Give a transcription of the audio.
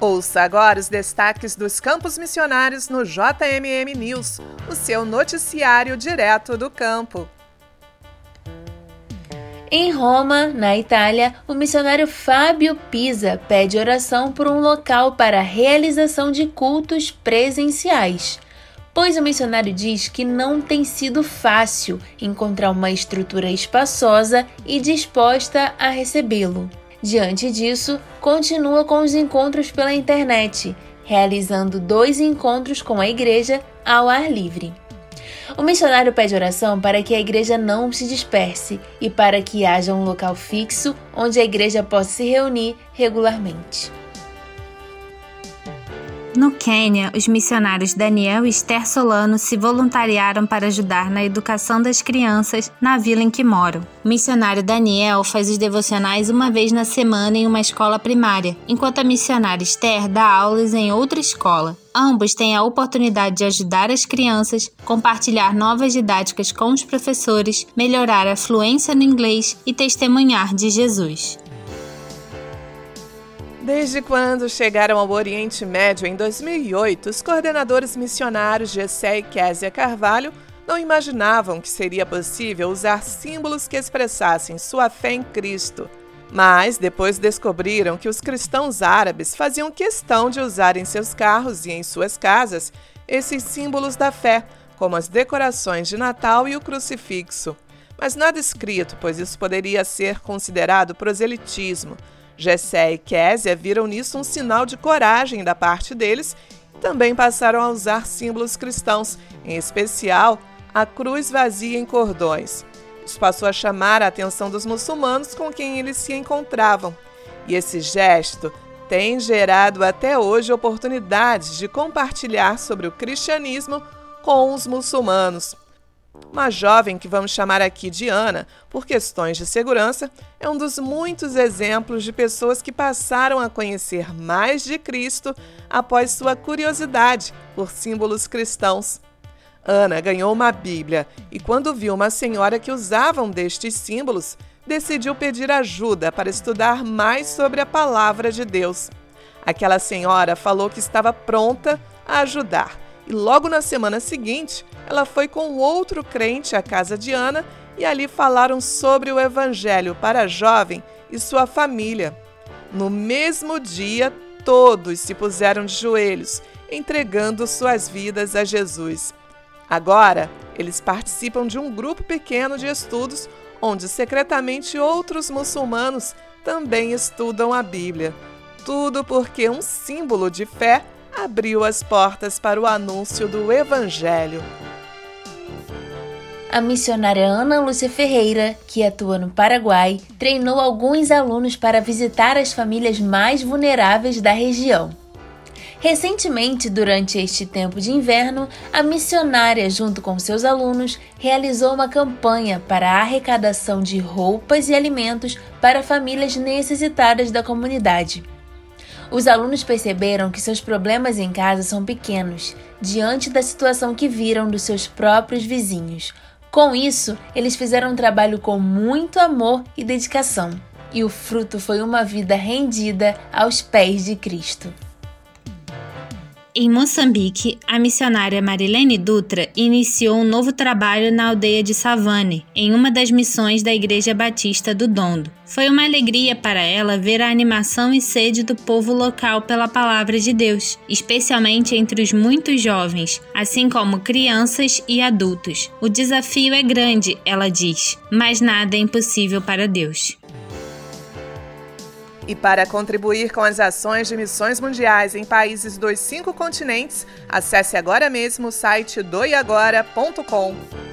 Ouça agora os destaques dos campos missionários no JMM News, o seu noticiário direto do campo. Em Roma, na Itália, o missionário Fábio Pisa pede oração por um local para a realização de cultos presenciais, pois o missionário diz que não tem sido fácil encontrar uma estrutura espaçosa e disposta a recebê-lo. Diante disso, continua com os encontros pela internet, realizando dois encontros com a igreja ao ar livre. O missionário pede oração para que a igreja não se disperse e para que haja um local fixo onde a igreja possa se reunir regularmente. No Quênia, os missionários Daniel e Esther Solano se voluntariaram para ajudar na educação das crianças na vila em que moram. O missionário Daniel faz os devocionais uma vez na semana em uma escola primária, enquanto a missionária Esther dá aulas em outra escola. Ambos têm a oportunidade de ajudar as crianças, compartilhar novas didáticas com os professores, melhorar a fluência no inglês e testemunhar de Jesus. Desde quando chegaram ao Oriente Médio em 2008, os coordenadores missionários Gessé e Késia Carvalho não imaginavam que seria possível usar símbolos que expressassem sua fé em Cristo. Mas depois descobriram que os cristãos árabes faziam questão de usar em seus carros e em suas casas esses símbolos da fé, como as decorações de Natal e o crucifixo. Mas nada escrito, pois isso poderia ser considerado proselitismo Gessé e Késia viram nisso um sinal de coragem da parte deles e também passaram a usar símbolos cristãos, em especial a cruz vazia em cordões. Isso passou a chamar a atenção dos muçulmanos com quem eles se encontravam. E esse gesto tem gerado até hoje oportunidades de compartilhar sobre o cristianismo com os muçulmanos. Uma jovem que vamos chamar aqui de Ana, por questões de segurança, é um dos muitos exemplos de pessoas que passaram a conhecer mais de Cristo após sua curiosidade por símbolos cristãos. Ana ganhou uma Bíblia e, quando viu uma senhora que usava um destes símbolos, decidiu pedir ajuda para estudar mais sobre a palavra de Deus. Aquela senhora falou que estava pronta a ajudar e logo na semana seguinte ela foi com outro crente à casa de Ana e ali falaram sobre o Evangelho para a jovem e sua família. No mesmo dia, todos se puseram de joelhos, entregando suas vidas a Jesus. Agora, eles participam de um grupo pequeno de estudos onde secretamente outros muçulmanos também estudam a Bíblia. Tudo porque um símbolo de fé abriu as portas para o anúncio do Evangelho. A missionária Ana Lúcia Ferreira, que atua no Paraguai, treinou alguns alunos para visitar as famílias mais vulneráveis da região. Recentemente, durante este tempo de inverno, a missionária, junto com seus alunos, realizou uma campanha para a arrecadação de roupas e alimentos para famílias necessitadas da comunidade. Os alunos perceberam que seus problemas em casa são pequenos, diante da situação que viram dos seus próprios vizinhos. Com isso, eles fizeram um trabalho com muito amor e dedicação, e o fruto foi uma vida rendida aos pés de Cristo. Em Moçambique, a missionária Marilene Dutra iniciou um novo trabalho na aldeia de Savane, em uma das missões da Igreja Batista do Dondo. Foi uma alegria para ela ver a animação e sede do povo local pela palavra de Deus, especialmente entre os muitos jovens, assim como crianças e adultos. O desafio é grande, ela diz, mas nada é impossível para Deus. E para contribuir com as ações de missões mundiais em países dos cinco continentes, acesse agora mesmo o site doiagora.com.